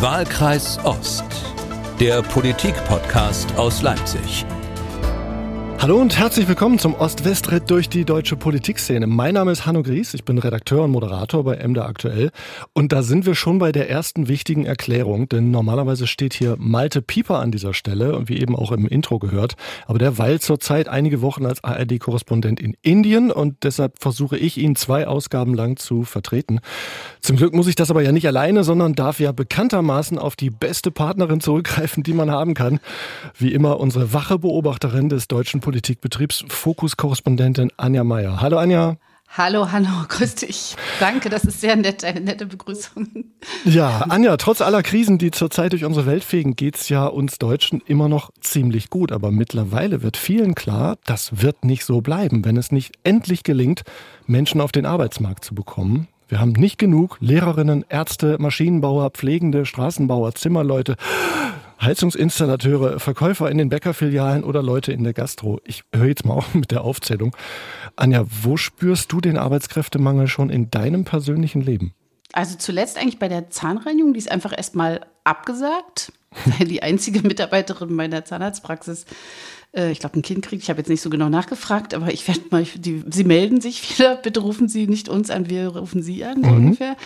Wahlkreis Ost, der Politik-Podcast aus Leipzig. Hallo und herzlich willkommen zum Ost-West-Ritt durch die deutsche Politikszene. Mein Name ist Hanno Gries, ich bin Redakteur und Moderator bei MDA Aktuell. Und da sind wir schon bei der ersten wichtigen Erklärung, denn normalerweise steht hier Malte Pieper an dieser Stelle und wie eben auch im Intro gehört. Aber der weilt zurzeit einige Wochen als ARD-Korrespondent in Indien und deshalb versuche ich ihn zwei Ausgaben lang zu vertreten. Zum Glück muss ich das aber ja nicht alleine, sondern darf ja bekanntermaßen auf die beste Partnerin zurückgreifen, die man haben kann. Wie immer unsere wache Beobachterin des deutschen Politikbetriebs, Fokus-Korrespondentin Anja Meier. Hallo Anja. Hallo Hanno, grüß dich. Danke, das ist sehr nett, eine nette Begrüßung. Ja, Anja, trotz aller Krisen, die zurzeit durch unsere Welt fegen, geht's ja uns Deutschen immer noch ziemlich gut. Aber mittlerweile wird vielen klar, das wird nicht so bleiben, wenn es nicht endlich gelingt, Menschen auf den Arbeitsmarkt zu bekommen. Wir haben nicht genug Lehrerinnen, Ärzte, Maschinenbauer, Pflegende, Straßenbauer, Zimmerleute. Heizungsinstallateure, Verkäufer in den Bäckerfilialen oder Leute in der Gastro. Ich höre jetzt mal auf mit der Aufzählung. Anja, wo spürst du den Arbeitskräftemangel schon in deinem persönlichen Leben? Also zuletzt eigentlich bei der Zahnreinigung, die ist einfach erstmal abgesagt, weil die einzige Mitarbeiterin meiner Zahnarztpraxis, äh, ich glaube, ein Kind kriegt. Ich habe jetzt nicht so genau nachgefragt, aber ich werde mal, die, sie melden sich wieder. Bitte rufen Sie nicht uns an, wir rufen Sie an, so mhm. ungefähr.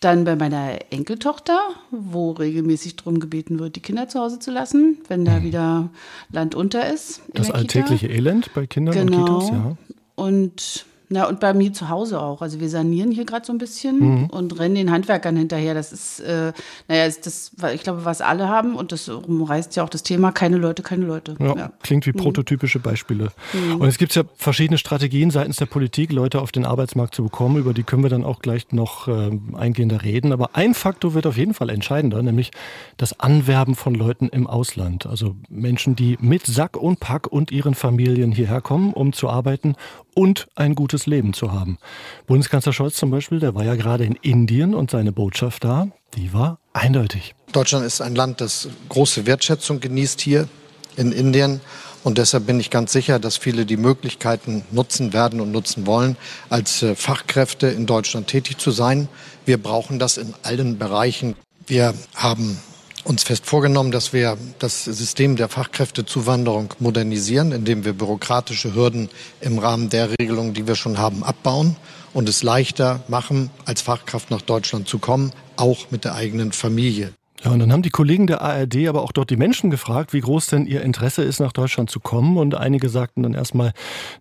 Dann bei meiner Enkeltochter, wo regelmäßig darum gebeten wird, die Kinder zu Hause zu lassen, wenn da mhm. wieder Land unter ist. Das alltägliche Kita. Elend bei Kindern genau. und Kitas, ja. Und na, und bei mir zu Hause auch. Also wir sanieren hier gerade so ein bisschen mhm. und rennen den Handwerkern hinterher. Das ist, äh, naja, ist das, ich glaube, was alle haben und das umreißt ja auch das Thema, keine Leute, keine Leute. Ja, ja. klingt wie mhm. prototypische Beispiele. Mhm. Und es gibt ja verschiedene Strategien seitens der Politik, Leute auf den Arbeitsmarkt zu bekommen. Über die können wir dann auch gleich noch äh, eingehender reden. Aber ein Faktor wird auf jeden Fall entscheidender, nämlich das Anwerben von Leuten im Ausland. Also Menschen, die mit Sack und Pack und ihren Familien hierher kommen, um zu arbeiten und ein gutes Leben zu haben. Bundeskanzler Scholz zum Beispiel, der war ja gerade in Indien und seine Botschaft da, die war eindeutig. Deutschland ist ein Land, das große Wertschätzung genießt hier in Indien. Und deshalb bin ich ganz sicher, dass viele die Möglichkeiten nutzen werden und nutzen wollen, als äh, Fachkräfte in Deutschland tätig zu sein. Wir brauchen das in allen Bereichen. Wir haben uns fest vorgenommen, dass wir das System der Fachkräftezuwanderung modernisieren, indem wir bürokratische Hürden im Rahmen der Regelungen, die wir schon haben, abbauen und es leichter machen, als Fachkraft nach Deutschland zu kommen, auch mit der eigenen Familie. Ja, und dann haben die Kollegen der ARD aber auch dort die Menschen gefragt, wie groß denn ihr Interesse ist, nach Deutschland zu kommen. Und einige sagten dann erstmal,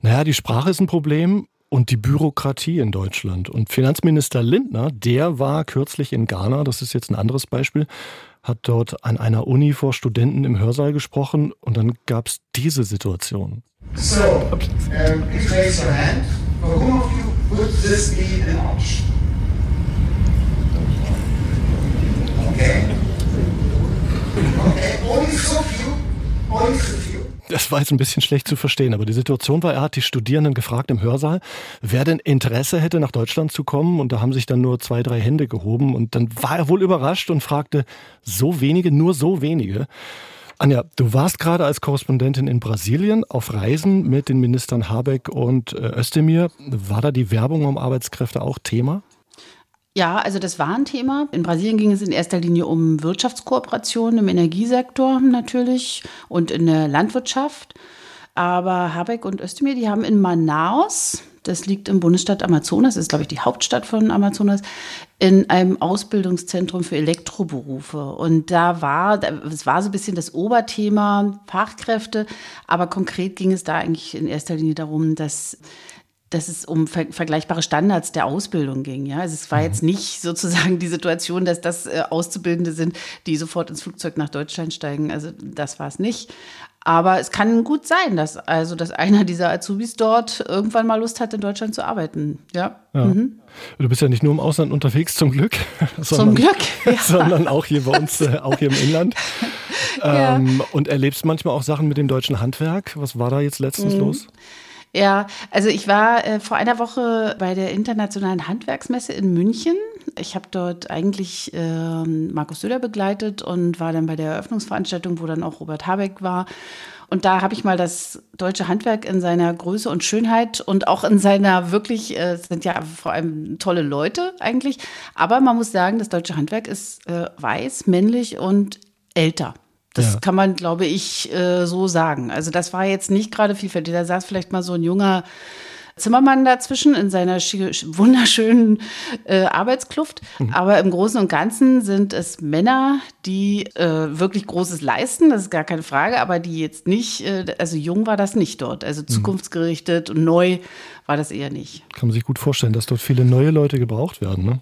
naja, die Sprache ist ein Problem und die Bürokratie in Deutschland. Und Finanzminister Lindner, der war kürzlich in Ghana, das ist jetzt ein anderes Beispiel, hat dort an einer Uni vor Studenten im Hörsaal gesprochen und dann gab es diese Situation. So, um, please raise your hand. For whom of you would this be an option? Okay. Okay, only so few, only so few. Das war jetzt ein bisschen schlecht zu verstehen, aber die Situation war, er hat die Studierenden gefragt im Hörsaal, wer denn Interesse hätte, nach Deutschland zu kommen. Und da haben sich dann nur zwei, drei Hände gehoben. Und dann war er wohl überrascht und fragte, so wenige, nur so wenige. Anja, du warst gerade als Korrespondentin in Brasilien auf Reisen mit den Ministern Habeck und äh, Özdemir. War da die Werbung um Arbeitskräfte auch Thema? Ja, also das war ein Thema. In Brasilien ging es in erster Linie um Wirtschaftskooperation im Energiesektor natürlich und in der Landwirtschaft. Aber Habeck und Özdemir, die haben in Manaus, das liegt im Bundesstaat Amazonas, das ist glaube ich die Hauptstadt von Amazonas, in einem Ausbildungszentrum für Elektroberufe. Und da war, es war so ein bisschen das Oberthema Fachkräfte, aber konkret ging es da eigentlich in erster Linie darum, dass dass es um ver vergleichbare Standards der Ausbildung ging. Ja, also es war jetzt mhm. nicht sozusagen die Situation, dass das äh, Auszubildende sind, die sofort ins Flugzeug nach Deutschland steigen. Also das war es nicht. Aber es kann gut sein, dass also dass einer dieser Azubis dort irgendwann mal Lust hat, in Deutschland zu arbeiten. Ja. ja. Mhm. Du bist ja nicht nur im Ausland unterwegs, zum Glück. Sondern, zum Glück. Ja. Sondern auch hier bei uns, äh, auch hier im Inland. ja. ähm, und erlebst manchmal auch Sachen mit dem deutschen Handwerk. Was war da jetzt letztens mhm. los? Ja, also ich war äh, vor einer Woche bei der Internationalen Handwerksmesse in München. Ich habe dort eigentlich äh, Markus Söder begleitet und war dann bei der Eröffnungsveranstaltung, wo dann auch Robert Habeck war. Und da habe ich mal das deutsche Handwerk in seiner Größe und Schönheit und auch in seiner wirklich, äh, sind ja vor allem tolle Leute eigentlich. Aber man muss sagen, das deutsche Handwerk ist äh, weiß, männlich und älter. Das ja. kann man, glaube ich, äh, so sagen. Also das war jetzt nicht gerade vielfältig. Da saß vielleicht mal so ein junger Zimmermann dazwischen in seiner wunderschönen äh, Arbeitskluft. Mhm. Aber im Großen und Ganzen sind es Männer, die äh, wirklich Großes leisten, das ist gar keine Frage, aber die jetzt nicht, äh, also jung war das nicht dort. Also mhm. zukunftsgerichtet und neu war das eher nicht. Kann man sich gut vorstellen, dass dort viele neue Leute gebraucht werden. Ne?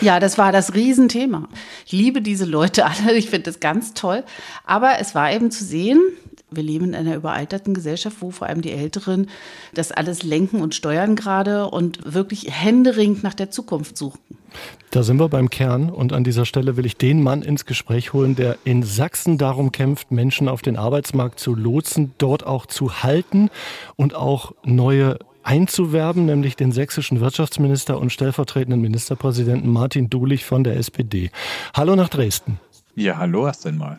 Ja, das war das Riesenthema. Ich liebe diese Leute alle, ich finde das ganz toll. Aber es war eben zu sehen, wir leben in einer überalterten Gesellschaft, wo vor allem die Älteren das alles lenken und steuern gerade und wirklich händeringend nach der Zukunft suchen. Da sind wir beim Kern und an dieser Stelle will ich den Mann ins Gespräch holen, der in Sachsen darum kämpft, Menschen auf den Arbeitsmarkt zu lotsen, dort auch zu halten und auch neue einzuwerben, nämlich den sächsischen Wirtschaftsminister und stellvertretenden Ministerpräsidenten Martin Dulich von der SPD. Hallo nach Dresden. Ja, hallo erst einmal.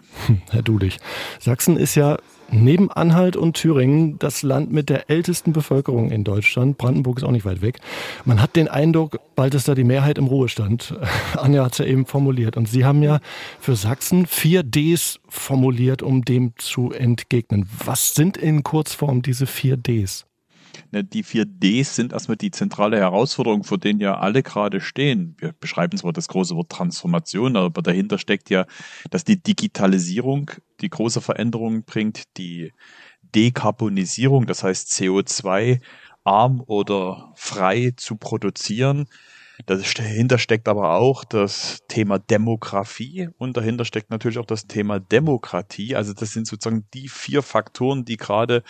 Herr Dulich. Sachsen ist ja neben Anhalt und Thüringen das Land mit der ältesten Bevölkerung in Deutschland. Brandenburg ist auch nicht weit weg. Man hat den Eindruck, bald ist da die Mehrheit im Ruhestand. Anja hat es ja eben formuliert. Und Sie haben ja für Sachsen vier Ds formuliert, um dem zu entgegnen. Was sind in Kurzform diese vier Ds? Ne, die vier Ds sind erstmal die zentrale Herausforderung, vor denen ja alle gerade stehen. Wir beschreiben zwar das große Wort Transformation, aber dahinter steckt ja, dass die Digitalisierung die große Veränderungen bringt, die Dekarbonisierung, das heißt CO2 arm oder frei zu produzieren. Dahinter steckt aber auch das Thema Demografie und dahinter steckt natürlich auch das Thema Demokratie. Also das sind sozusagen die vier Faktoren, die gerade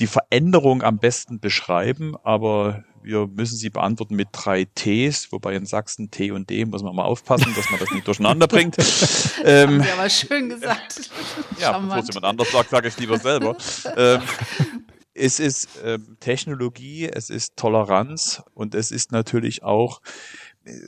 die Veränderung am besten beschreiben, aber wir müssen sie beantworten mit drei Ts, wobei in Sachsen T und D muss man mal aufpassen, dass man das nicht durcheinander bringt. ähm, ja, aber schön gesagt. ja, bevor es jemand anders sagt, sage ich lieber selber. ähm, es ist ähm, Technologie, es ist Toleranz und es ist natürlich auch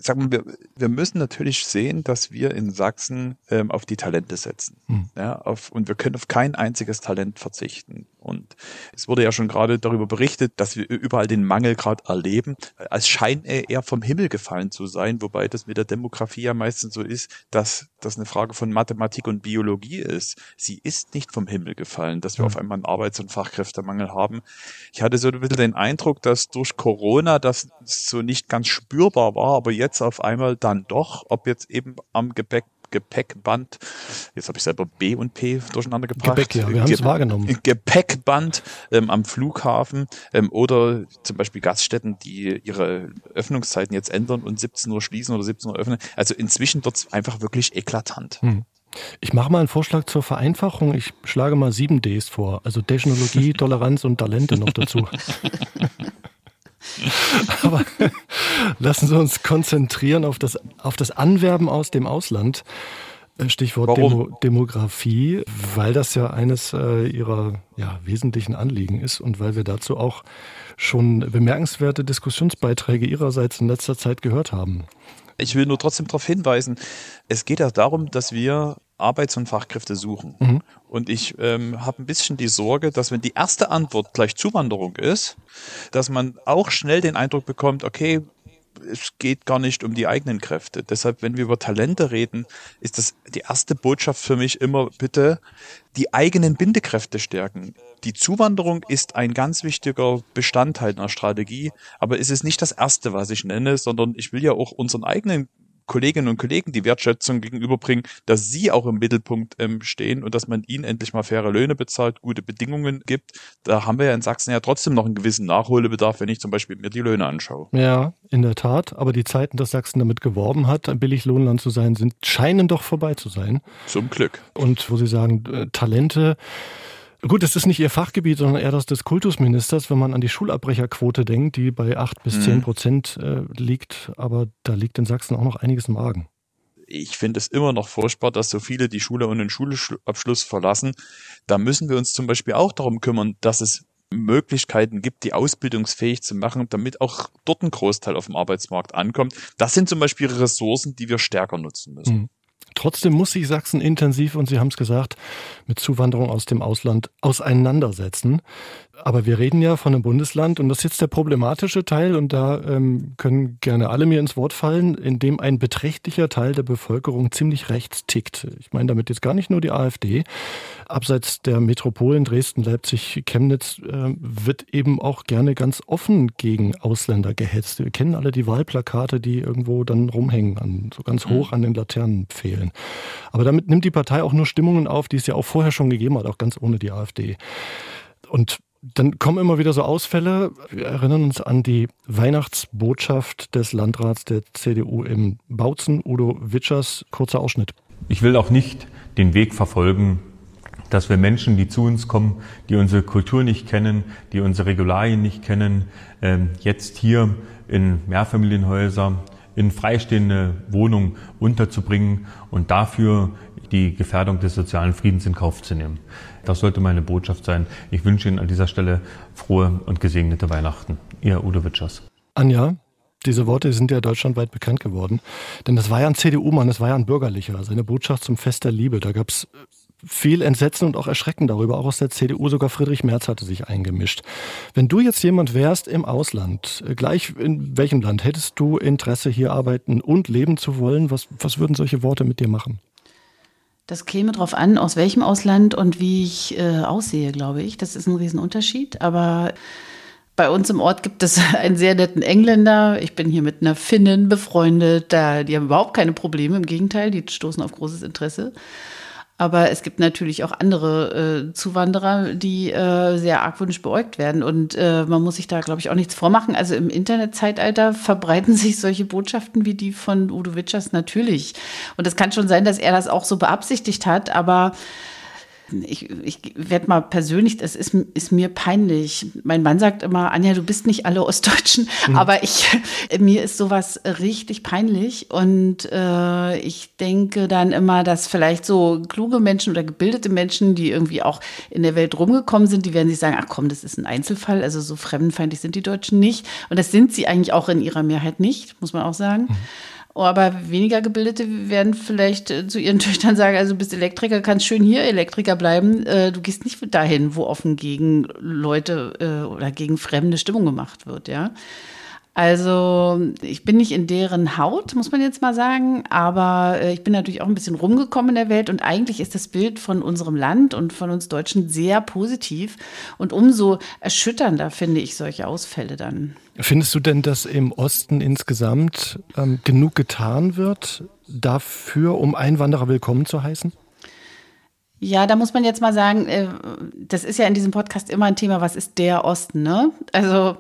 sagen wir, wir müssen natürlich sehen, dass wir in Sachsen ähm, auf die Talente setzen. Mhm. Ja, auf, und wir können auf kein einziges Talent verzichten. Und es wurde ja schon gerade darüber berichtet, dass wir überall den Mangel gerade erleben, als scheint er eher vom Himmel gefallen zu sein, wobei das mit der Demografie ja meistens so ist, dass das eine Frage von Mathematik und Biologie ist. Sie ist nicht vom Himmel gefallen, dass wir auf einmal einen Arbeits- und Fachkräftemangel haben. Ich hatte so ein bisschen den Eindruck, dass durch Corona das so nicht ganz spürbar war, aber jetzt auf einmal dann doch, ob jetzt eben am Gepäck Gepäckband, jetzt habe ich selber B und P durcheinander gebracht. Gepäck, ja, wir haben es wahrgenommen. Gepäckband ähm, am Flughafen ähm, oder zum Beispiel Gaststätten, die ihre Öffnungszeiten jetzt ändern und 17 Uhr schließen oder 17 Uhr öffnen. Also inzwischen wird es einfach wirklich eklatant. Hm. Ich mache mal einen Vorschlag zur Vereinfachung. Ich schlage mal sieben Ds vor. Also Technologie, Toleranz und Talente noch dazu. Aber lassen Sie uns konzentrieren auf das, auf das Anwerben aus dem Ausland. Äh, Stichwort Demo, Demografie, weil das ja eines äh, Ihrer ja, wesentlichen Anliegen ist und weil wir dazu auch schon bemerkenswerte Diskussionsbeiträge Ihrerseits in letzter Zeit gehört haben. Ich will nur trotzdem darauf hinweisen, es geht ja darum, dass wir Arbeits- und Fachkräfte suchen. Mhm. Und ich ähm, habe ein bisschen die Sorge, dass wenn die erste Antwort gleich Zuwanderung ist, dass man auch schnell den Eindruck bekommt, okay, es geht gar nicht um die eigenen Kräfte. Deshalb, wenn wir über Talente reden, ist das die erste Botschaft für mich immer bitte die eigenen Bindekräfte stärken. Die Zuwanderung ist ein ganz wichtiger Bestandteil einer Strategie, aber es ist nicht das erste, was ich nenne, sondern ich will ja auch unseren eigenen Kolleginnen und Kollegen die Wertschätzung gegenüberbringen, dass sie auch im Mittelpunkt ähm, stehen und dass man ihnen endlich mal faire Löhne bezahlt, gute Bedingungen gibt. Da haben wir ja in Sachsen ja trotzdem noch einen gewissen Nachholbedarf, wenn ich zum Beispiel mir die Löhne anschaue. Ja, in der Tat. Aber die Zeiten, dass Sachsen damit geworben hat, ein Billiglohnland zu sein, sind, scheinen doch vorbei zu sein. Zum Glück. Und wo Sie sagen, äh, Talente, Gut, es ist nicht Ihr Fachgebiet, sondern eher das des Kultusministers, wenn man an die Schulabbrecherquote denkt, die bei acht bis zehn mhm. Prozent äh, liegt. Aber da liegt in Sachsen auch noch einiges im Argen. Ich finde es immer noch furchtbar, dass so viele die Schule und den Schulabschluss verlassen. Da müssen wir uns zum Beispiel auch darum kümmern, dass es Möglichkeiten gibt, die ausbildungsfähig zu machen, damit auch dort ein Großteil auf dem Arbeitsmarkt ankommt. Das sind zum Beispiel Ressourcen, die wir stärker nutzen müssen. Mhm. Trotzdem muss sich Sachsen intensiv, und Sie haben es gesagt, mit Zuwanderung aus dem Ausland auseinandersetzen. Aber wir reden ja von einem Bundesland und das ist jetzt der problematische Teil und da ähm, können gerne alle mir ins Wort fallen, in dem ein beträchtlicher Teil der Bevölkerung ziemlich rechts tickt. Ich meine damit jetzt gar nicht nur die AfD. Abseits der Metropolen Dresden, Leipzig, Chemnitz äh, wird eben auch gerne ganz offen gegen Ausländer gehetzt. Wir kennen alle die Wahlplakate, die irgendwo dann rumhängen, an, so ganz hoch mhm. an den Laternenpfählen. Aber damit nimmt die Partei auch nur Stimmungen auf, die es ja auch vorher schon gegeben hat, auch ganz ohne die AfD. Und dann kommen immer wieder so Ausfälle. Wir erinnern uns an die Weihnachtsbotschaft des Landrats der CDU im Bautzen, Udo Witschers. Kurzer Ausschnitt. Ich will auch nicht den Weg verfolgen, dass wir Menschen, die zu uns kommen, die unsere Kultur nicht kennen, die unsere Regularien nicht kennen, ähm, jetzt hier in Mehrfamilienhäuser, in freistehende Wohnungen unterzubringen und dafür die Gefährdung des sozialen Friedens in Kauf zu nehmen. Das sollte meine Botschaft sein. Ich wünsche Ihnen an dieser Stelle frohe und gesegnete Weihnachten. Ihr Udo Witschers. Anja, diese Worte sind ja deutschlandweit bekannt geworden. Denn das war ja ein CDU-Mann, das war ja ein Bürgerlicher. Seine Botschaft zum Fest der Liebe. Da gab es viel Entsetzen und auch Erschrecken darüber. Auch aus der CDU, sogar Friedrich Merz hatte sich eingemischt. Wenn du jetzt jemand wärst im Ausland, gleich in welchem Land, hättest du Interesse, hier arbeiten und leben zu wollen? Was, was würden solche Worte mit dir machen? Das käme darauf an, aus welchem Ausland und wie ich äh, aussehe, glaube ich. Das ist ein Riesenunterschied. Aber bei uns im Ort gibt es einen sehr netten Engländer. Ich bin hier mit einer Finnin befreundet. Da, die haben überhaupt keine Probleme. Im Gegenteil, die stoßen auf großes Interesse. Aber es gibt natürlich auch andere äh, Zuwanderer, die äh, sehr argwöhnisch beäugt werden. Und äh, man muss sich da, glaube ich, auch nichts vormachen. Also im Internetzeitalter verbreiten sich solche Botschaften wie die von Udo Witschers natürlich. Und es kann schon sein, dass er das auch so beabsichtigt hat. Aber ich, ich werde mal persönlich, es ist, ist mir peinlich. Mein Mann sagt immer, Anja, du bist nicht alle Ostdeutschen, mhm. aber ich, mir ist sowas richtig peinlich und äh, ich denke dann immer, dass vielleicht so kluge Menschen oder gebildete Menschen, die irgendwie auch in der Welt rumgekommen sind, die werden sich sagen, ach komm, das ist ein Einzelfall, also so fremdenfeindlich sind die Deutschen nicht und das sind sie eigentlich auch in ihrer Mehrheit nicht, muss man auch sagen. Mhm. Oh, aber weniger Gebildete werden vielleicht äh, zu ihren Töchtern sagen, also du bist Elektriker, kannst schön hier Elektriker bleiben. Äh, du gehst nicht dahin, wo offen gegen Leute äh, oder gegen fremde Stimmung gemacht wird, ja. Also ich bin nicht in deren Haut, muss man jetzt mal sagen, aber äh, ich bin natürlich auch ein bisschen rumgekommen in der Welt und eigentlich ist das Bild von unserem Land und von uns Deutschen sehr positiv und umso erschütternder finde ich solche Ausfälle dann. Findest du denn, dass im Osten insgesamt ähm, genug getan wird dafür, um Einwanderer willkommen zu heißen? Ja, da muss man jetzt mal sagen, äh, das ist ja in diesem Podcast immer ein Thema, was ist der Osten, ne? Also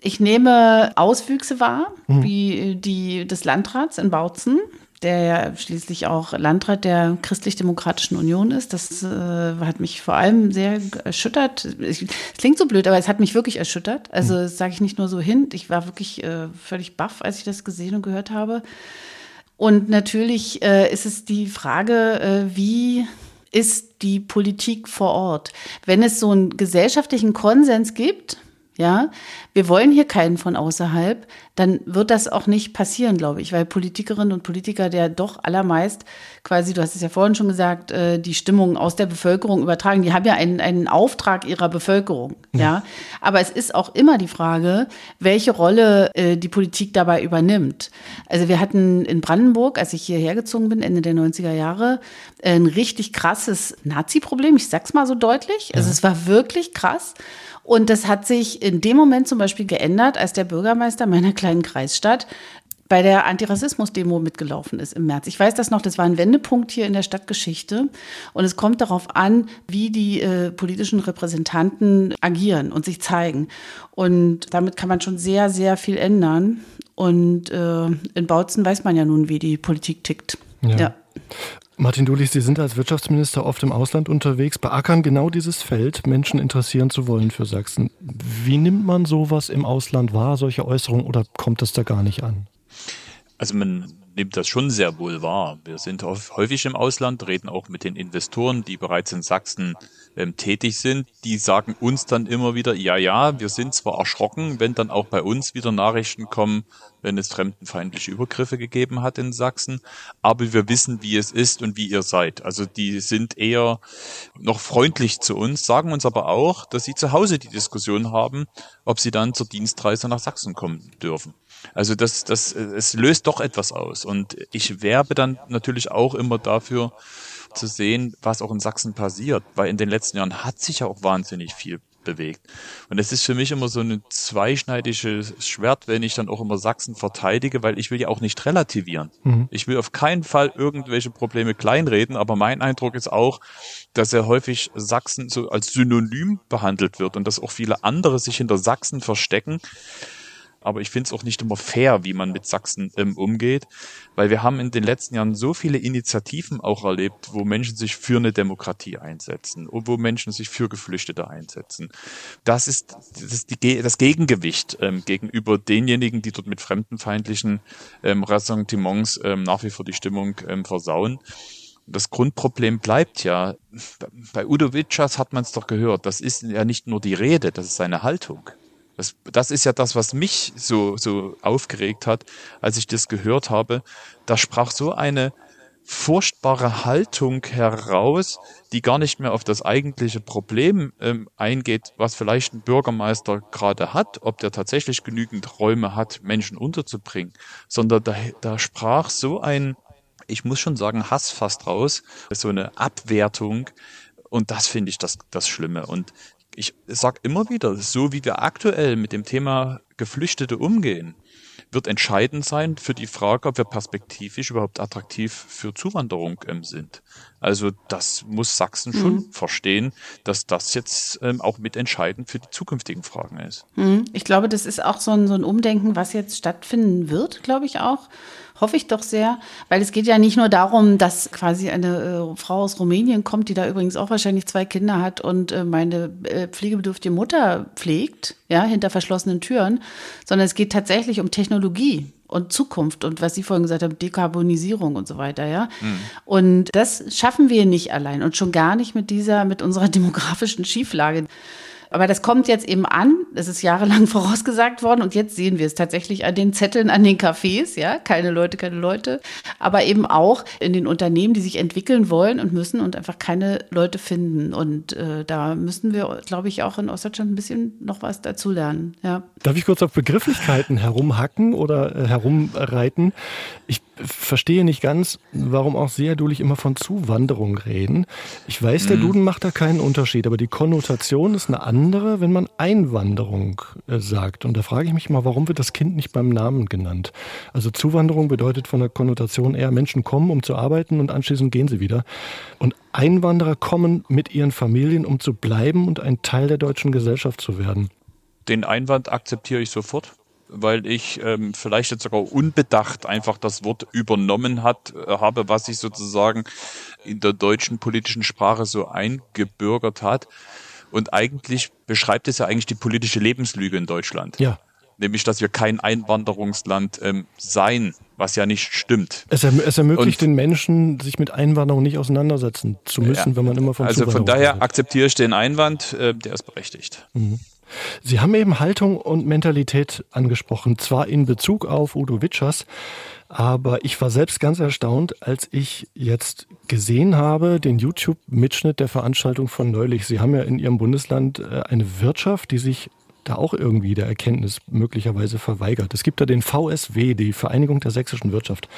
ich nehme Auswüchse wahr, mhm. wie die des Landrats in Bautzen, der ja schließlich auch Landrat der Christlich-Demokratischen Union ist. Das äh, hat mich vor allem sehr erschüttert. Es klingt so blöd, aber es hat mich wirklich erschüttert. Also mhm. das sage ich nicht nur so hin. Ich war wirklich äh, völlig baff, als ich das gesehen und gehört habe. Und natürlich äh, ist es die Frage, äh, wie ist die Politik vor Ort. Wenn es so einen gesellschaftlichen Konsens gibt, ja, wir wollen hier keinen von außerhalb, dann wird das auch nicht passieren, glaube ich, weil Politikerinnen und Politiker der doch allermeist quasi, du hast es ja vorhin schon gesagt, äh, die Stimmung aus der Bevölkerung übertragen. Die haben ja einen, einen Auftrag ihrer Bevölkerung, ja. Aber es ist auch immer die Frage, welche Rolle äh, die Politik dabei übernimmt. Also wir hatten in Brandenburg, als ich hierher gezogen bin, Ende der 90er Jahre, ein richtig krasses Nazi-Problem. Ich sag's mal so deutlich. Also es war wirklich krass. Und das hat sich in dem Moment zum Beispiel geändert, als der Bürgermeister meiner kleinen Kreisstadt bei der Antirassismus-Demo mitgelaufen ist im März. Ich weiß das noch, das war ein Wendepunkt hier in der Stadtgeschichte. Und es kommt darauf an, wie die äh, politischen Repräsentanten agieren und sich zeigen. Und damit kann man schon sehr, sehr viel ändern. Und äh, in Bautzen weiß man ja nun, wie die Politik tickt. ja. ja. Martin Dulich, Sie sind als Wirtschaftsminister oft im Ausland unterwegs, beackern genau dieses Feld, Menschen interessieren zu wollen für Sachsen. Wie nimmt man sowas im Ausland wahr, solche Äußerungen, oder kommt das da gar nicht an? Also man nimmt das schon sehr wohl wahr. Wir sind häufig im Ausland, reden auch mit den Investoren, die bereits in Sachsen ähm, tätig sind. Die sagen uns dann immer wieder, ja, ja, wir sind zwar erschrocken, wenn dann auch bei uns wieder Nachrichten kommen, wenn es fremdenfeindliche Übergriffe gegeben hat in Sachsen, aber wir wissen, wie es ist und wie ihr seid. Also die sind eher noch freundlich zu uns, sagen uns aber auch, dass sie zu Hause die Diskussion haben, ob sie dann zur Dienstreise nach Sachsen kommen dürfen. Also das, das, es löst doch etwas aus. Und ich werbe dann natürlich auch immer dafür, zu sehen, was auch in Sachsen passiert, weil in den letzten Jahren hat sich ja auch wahnsinnig viel bewegt. Und es ist für mich immer so ein zweischneidiges Schwert, wenn ich dann auch immer Sachsen verteidige, weil ich will ja auch nicht relativieren. Mhm. Ich will auf keinen Fall irgendwelche Probleme kleinreden, aber mein Eindruck ist auch, dass er häufig Sachsen so als Synonym behandelt wird und dass auch viele andere sich hinter Sachsen verstecken aber ich finde es auch nicht immer fair, wie man mit Sachsen ähm, umgeht, weil wir haben in den letzten Jahren so viele Initiativen auch erlebt, wo Menschen sich für eine Demokratie einsetzen und wo Menschen sich für Geflüchtete einsetzen. Das ist das, ist die, das Gegengewicht ähm, gegenüber denjenigen, die dort mit fremdenfeindlichen ähm, Ressentiments ähm, nach wie vor die Stimmung ähm, versauen. Das Grundproblem bleibt ja, bei Udo Witschers hat man es doch gehört, das ist ja nicht nur die Rede, das ist seine Haltung. Das, das ist ja das, was mich so, so aufgeregt hat, als ich das gehört habe. Da sprach so eine furchtbare Haltung heraus, die gar nicht mehr auf das eigentliche Problem ähm, eingeht, was vielleicht ein Bürgermeister gerade hat, ob der tatsächlich genügend Räume hat, Menschen unterzubringen, sondern da, da sprach so ein, ich muss schon sagen, Hass fast raus, so eine Abwertung, und das finde ich das, das Schlimme. Und ich sage immer wieder, so wie wir aktuell mit dem Thema Geflüchtete umgehen, wird entscheidend sein für die Frage, ob wir perspektivisch überhaupt attraktiv für Zuwanderung ähm, sind. Also das muss Sachsen mhm. schon verstehen, dass das jetzt ähm, auch mitentscheidend für die zukünftigen Fragen ist. Mhm. Ich glaube, das ist auch so ein, so ein Umdenken, was jetzt stattfinden wird, glaube ich auch hoffe ich doch sehr, weil es geht ja nicht nur darum, dass quasi eine äh, Frau aus Rumänien kommt, die da übrigens auch wahrscheinlich zwei Kinder hat und äh, meine äh, pflegebedürftige Mutter pflegt, ja, hinter verschlossenen Türen, sondern es geht tatsächlich um Technologie und Zukunft und was Sie vorhin gesagt haben, Dekarbonisierung und so weiter, ja. Mhm. Und das schaffen wir nicht allein und schon gar nicht mit dieser, mit unserer demografischen Schieflage. Aber das kommt jetzt eben an. Das ist jahrelang vorausgesagt worden und jetzt sehen wir es tatsächlich an den Zetteln, an den Cafés, ja, keine Leute, keine Leute, aber eben auch in den Unternehmen, die sich entwickeln wollen und müssen und einfach keine Leute finden. Und äh, da müssen wir, glaube ich, auch in Ostdeutschland ein bisschen noch was dazulernen. Ja. Darf ich kurz auf Begrifflichkeiten herumhacken oder äh, herumreiten? Ich verstehe nicht ganz, warum auch sehr dulich immer von Zuwanderung reden. Ich weiß, der mhm. Duden macht da keinen Unterschied, aber die Konnotation ist eine andere, wenn man Einwanderung äh, sagt. Und da frage ich mich mal, warum wird das Kind nicht beim Namen genannt? Also Zuwanderung bedeutet von der Konnotation eher, Menschen kommen, um zu arbeiten und anschließend gehen sie wieder. Und Einwanderer kommen mit ihren Familien, um zu bleiben und ein Teil der deutschen Gesellschaft zu werden. Den Einwand akzeptiere ich sofort weil ich ähm, vielleicht jetzt sogar unbedacht einfach das Wort übernommen hat, äh, habe, was sich sozusagen in der deutschen politischen Sprache so eingebürgert hat. Und eigentlich beschreibt es ja eigentlich die politische Lebenslüge in Deutschland. Ja. Nämlich, dass wir kein Einwanderungsland ähm, seien, was ja nicht stimmt. Es, erm es ermöglicht Und, den Menschen, sich mit Einwanderung nicht auseinandersetzen zu müssen, ja, wenn man immer von Also von daher redet. akzeptiere ich den Einwand, äh, der ist berechtigt. Mhm. Sie haben eben Haltung und Mentalität angesprochen, zwar in Bezug auf Udo Witschers, aber ich war selbst ganz erstaunt, als ich jetzt gesehen habe, den YouTube-Mitschnitt der Veranstaltung von neulich. Sie haben ja in Ihrem Bundesland äh, eine Wirtschaft, die sich da auch irgendwie der Erkenntnis möglicherweise verweigert. Es gibt da den VSW, die Vereinigung der sächsischen Wirtschaft.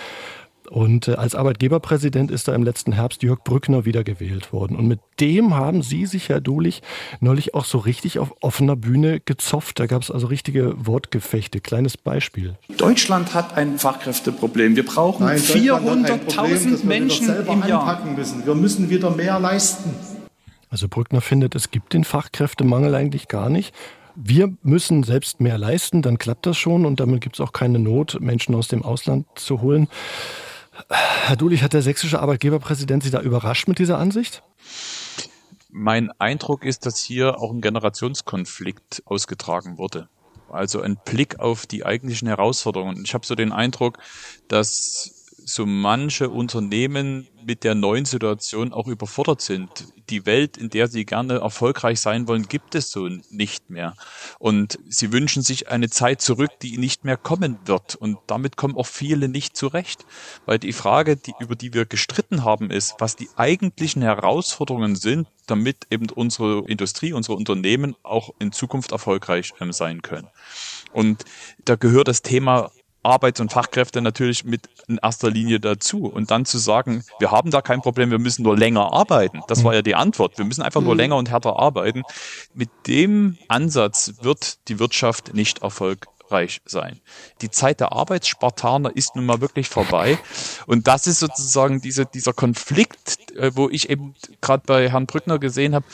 Und äh, als Arbeitgeberpräsident ist da im letzten Herbst Jörg Brückner wiedergewählt worden. Und mit dem haben Sie sich, Herr Dulich, neulich auch so richtig auf offener Bühne gezopft. Da gab es also richtige Wortgefechte. Kleines Beispiel. Deutschland hat ein Fachkräfteproblem. Wir brauchen 400.000 Menschen im Jahr. Müssen. Wir müssen wieder mehr leisten. Also Brückner findet, es gibt den Fachkräftemangel eigentlich gar nicht. Wir müssen selbst mehr leisten, dann klappt das schon und damit gibt es auch keine Not, Menschen aus dem Ausland zu holen. Herr Dulich, hat der sächsische Arbeitgeberpräsident Sie da überrascht mit dieser Ansicht? Mein Eindruck ist, dass hier auch ein Generationskonflikt ausgetragen wurde. Also ein Blick auf die eigentlichen Herausforderungen. Ich habe so den Eindruck, dass so manche Unternehmen mit der neuen Situation auch überfordert sind. Die Welt, in der sie gerne erfolgreich sein wollen, gibt es so nicht mehr. Und sie wünschen sich eine Zeit zurück, die nicht mehr kommen wird. Und damit kommen auch viele nicht zurecht. Weil die Frage, die, über die wir gestritten haben, ist, was die eigentlichen Herausforderungen sind, damit eben unsere Industrie, unsere Unternehmen auch in Zukunft erfolgreich ähm, sein können. Und da gehört das Thema Arbeits- und Fachkräfte natürlich mit in erster Linie dazu. Und dann zu sagen, wir haben da kein Problem, wir müssen nur länger arbeiten. Das war ja die Antwort. Wir müssen einfach nur mhm. länger und härter arbeiten. Mit dem Ansatz wird die Wirtschaft nicht erfolgreich erfolgreich sein. Die Zeit der Arbeitsspartaner ist nun mal wirklich vorbei. Und das ist sozusagen diese, dieser Konflikt, äh, wo ich eben gerade bei Herrn Brückner gesehen habe,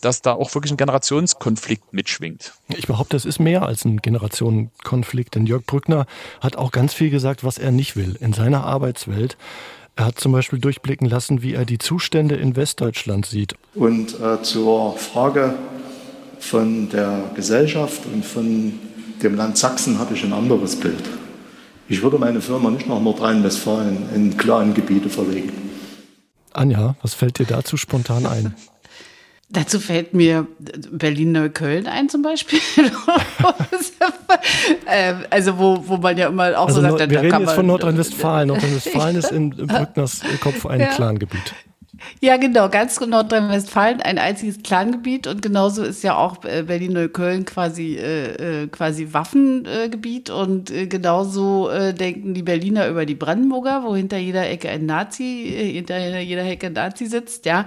dass da auch wirklich ein Generationskonflikt mitschwingt. Ich behaupte, es ist mehr als ein Generationenkonflikt, denn Jörg Brückner hat auch ganz viel gesagt, was er nicht will in seiner Arbeitswelt. Er hat zum Beispiel durchblicken lassen, wie er die Zustände in Westdeutschland sieht. Und äh, zur Frage von der Gesellschaft und von dem Land Sachsen habe ich ein anderes Bild. Ich würde meine Firma nicht nach Nordrhein-Westfalen in kleinen Gebiete verlegen. Anja, was fällt dir dazu spontan ein? Dazu fällt mir Berlin-Neukölln ein zum Beispiel. Ähm, also wo, wo man ja immer auch also so sagt, wir reden jetzt von Nordrhein-Westfalen. Nordrhein-Westfalen ist in Brückners Kopf ein ja. Clangebiet. Ja, genau, ganz Nordrhein-Westfalen ein einziges Clangebiet und genauso ist ja auch äh, Berlin-Neukölln quasi, äh, äh, quasi Waffengebiet und äh, genauso äh, denken die Berliner über die Brandenburger, wo hinter jeder Ecke ein Nazi, äh, hinter jeder Ecke ein Nazi sitzt, ja.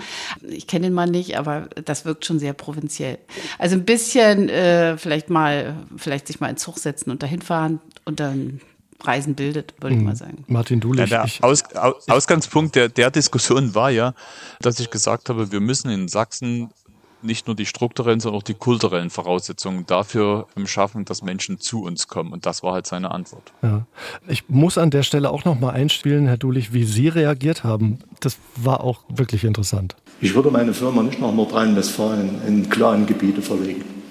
Ich kenne den Mann nicht, aber das wirkt schon sehr provinziell. Also ein bisschen vielleicht mal, vielleicht sich mal in Zug setzen und dahin fahren und dann Preisen bildet, würde ich hm. mal sagen. Martin Dulich. Ja, der Aus, Aus, Ausgangspunkt der, der Diskussion war ja, dass ich gesagt habe, wir müssen in Sachsen nicht nur die strukturellen, sondern auch die kulturellen Voraussetzungen dafür schaffen, dass Menschen zu uns kommen. Und das war halt seine Antwort. Ja. Ich muss an der Stelle auch nochmal einspielen, Herr Dulich, wie Sie reagiert haben. Das war auch wirklich interessant. Ich würde meine Firma nicht nach Nordrhein-Westfalen in kleinen Gebiete verlegen.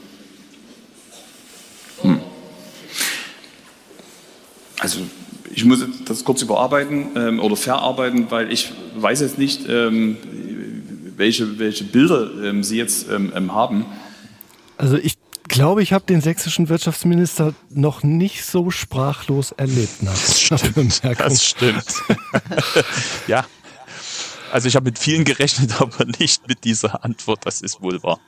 Also ich muss das kurz überarbeiten ähm, oder verarbeiten, weil ich weiß jetzt nicht, ähm, welche, welche Bilder ähm, Sie jetzt ähm, ähm, haben. Also ich glaube, ich habe den sächsischen Wirtschaftsminister noch nicht so sprachlos erlebt. Nach das stimmt. Das stimmt. ja. Also ich habe mit vielen gerechnet, aber nicht mit dieser Antwort. Das ist wohl wahr.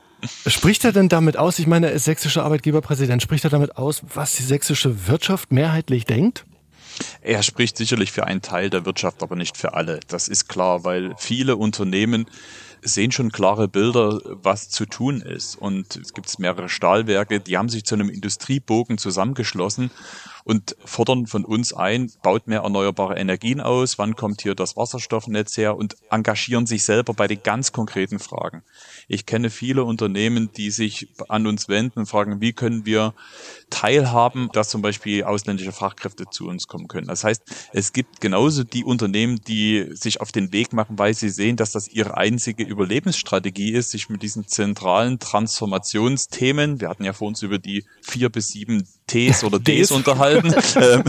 Spricht er denn damit aus, ich meine, er ist sächsischer Arbeitgeberpräsident, spricht er damit aus, was die sächsische Wirtschaft mehrheitlich denkt? Er spricht sicherlich für einen Teil der Wirtschaft, aber nicht für alle. Das ist klar, weil viele Unternehmen sehen schon klare Bilder, was zu tun ist. Und es gibt mehrere Stahlwerke, die haben sich zu einem Industriebogen zusammengeschlossen und fordern von uns ein, baut mehr erneuerbare Energien aus, wann kommt hier das Wasserstoffnetz her und engagieren sich selber bei den ganz konkreten Fragen. Ich kenne viele Unternehmen, die sich an uns wenden und fragen, wie können wir teilhaben, dass zum Beispiel ausländische Fachkräfte zu uns kommen können. Das heißt, es gibt genauso die Unternehmen, die sich auf den Weg machen, weil sie sehen, dass das ihre einzige Überlebensstrategie ist, sich mit diesen zentralen Transformationsthemen, wir hatten ja vor uns über die vier bis sieben Ts oder Ds unterhalten, ähm,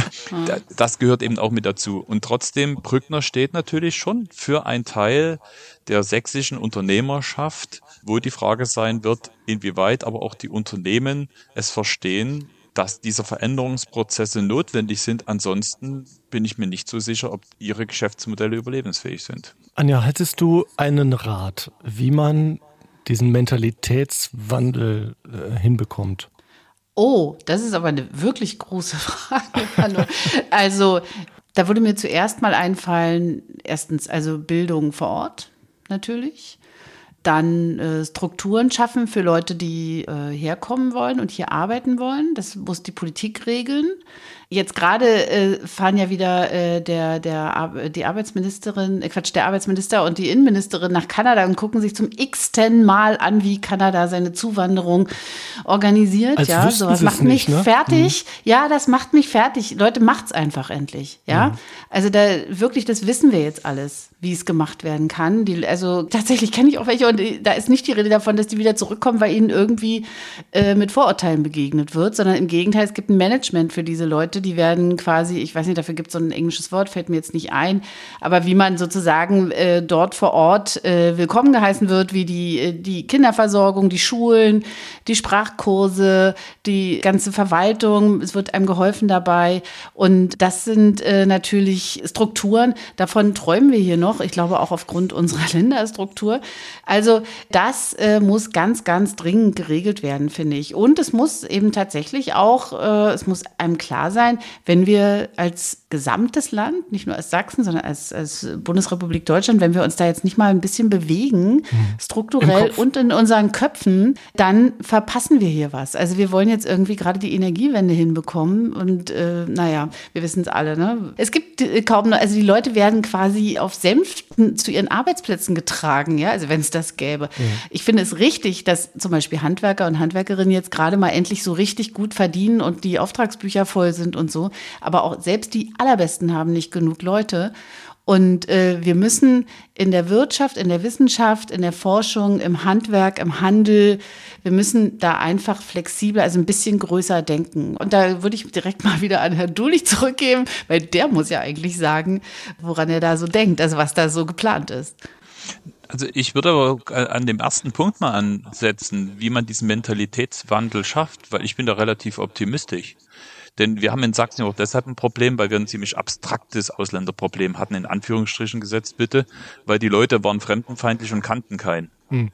das gehört eben auch mit dazu. Und trotzdem, Brückner steht natürlich schon für ein Teil der sächsischen Unternehmerschaft, wo die Frage sein wird, inwieweit aber auch die Unternehmen es verstehen, dass diese Veränderungsprozesse notwendig sind. Ansonsten bin ich mir nicht so sicher, ob ihre Geschäftsmodelle überlebensfähig sind. Anja, hättest du einen Rat, wie man diesen Mentalitätswandel äh, hinbekommt? Oh, das ist aber eine wirklich große Frage. also, da würde mir zuerst mal einfallen, erstens, also Bildung vor Ort natürlich. Dann äh, Strukturen schaffen für Leute, die äh, herkommen wollen und hier arbeiten wollen. Das muss die Politik regeln. Jetzt gerade äh, fahren ja wieder äh, der, der, die Arbeitsministerin, äh, Quatsch, der Arbeitsminister und die Innenministerin nach Kanada und gucken sich zum x-ten Mal an, wie Kanada seine Zuwanderung organisiert. Als ja, sowas macht nicht, mich ne? fertig. Mhm. Ja, das macht mich fertig. Leute, macht's einfach endlich. Ja, mhm. also da wirklich, das wissen wir jetzt alles, wie es gemacht werden kann. Die, also tatsächlich kenne ich auch welche und da ist nicht die Rede davon, dass die wieder zurückkommen, weil ihnen irgendwie äh, mit Vorurteilen begegnet wird, sondern im Gegenteil, es gibt ein Management für diese Leute Leute, die werden quasi, ich weiß nicht, dafür gibt es so ein englisches Wort, fällt mir jetzt nicht ein, aber wie man sozusagen äh, dort vor Ort äh, willkommen geheißen wird, wie die, äh, die Kinderversorgung, die Schulen, die Sprachkurse, die ganze Verwaltung, es wird einem geholfen dabei. Und das sind äh, natürlich Strukturen, davon träumen wir hier noch, ich glaube auch aufgrund unserer Länderstruktur. Also das äh, muss ganz, ganz dringend geregelt werden, finde ich. Und es muss eben tatsächlich auch, äh, es muss einem klar sein, wenn wir als gesamtes Land, nicht nur als Sachsen, sondern als, als Bundesrepublik Deutschland, wenn wir uns da jetzt nicht mal ein bisschen bewegen, hm. strukturell und in unseren Köpfen, dann verpassen wir hier was. Also wir wollen jetzt irgendwie gerade die Energiewende hinbekommen und äh, naja, wir wissen es alle. Ne? Es gibt äh, kaum noch, also die Leute werden quasi auf Sänften zu ihren Arbeitsplätzen getragen, ja, also wenn es das gäbe. Ja. Ich finde es richtig, dass zum Beispiel Handwerker und Handwerkerinnen jetzt gerade mal endlich so richtig gut verdienen und die Auftragsbücher voll sind und so. Aber auch selbst die allerbesten haben nicht genug Leute. Und äh, wir müssen in der Wirtschaft, in der Wissenschaft, in der Forschung, im Handwerk, im Handel, wir müssen da einfach flexibel, also ein bisschen größer denken. Und da würde ich direkt mal wieder an Herrn Dulich zurückgeben, weil der muss ja eigentlich sagen, woran er da so denkt, also was da so geplant ist. Also ich würde aber an dem ersten Punkt mal ansetzen, wie man diesen Mentalitätswandel schafft, weil ich bin da relativ optimistisch. Denn wir haben in Sachsen auch deshalb ein Problem, weil wir ein ziemlich abstraktes Ausländerproblem hatten, in Anführungsstrichen gesetzt bitte, weil die Leute waren fremdenfeindlich und kannten keinen. Hm.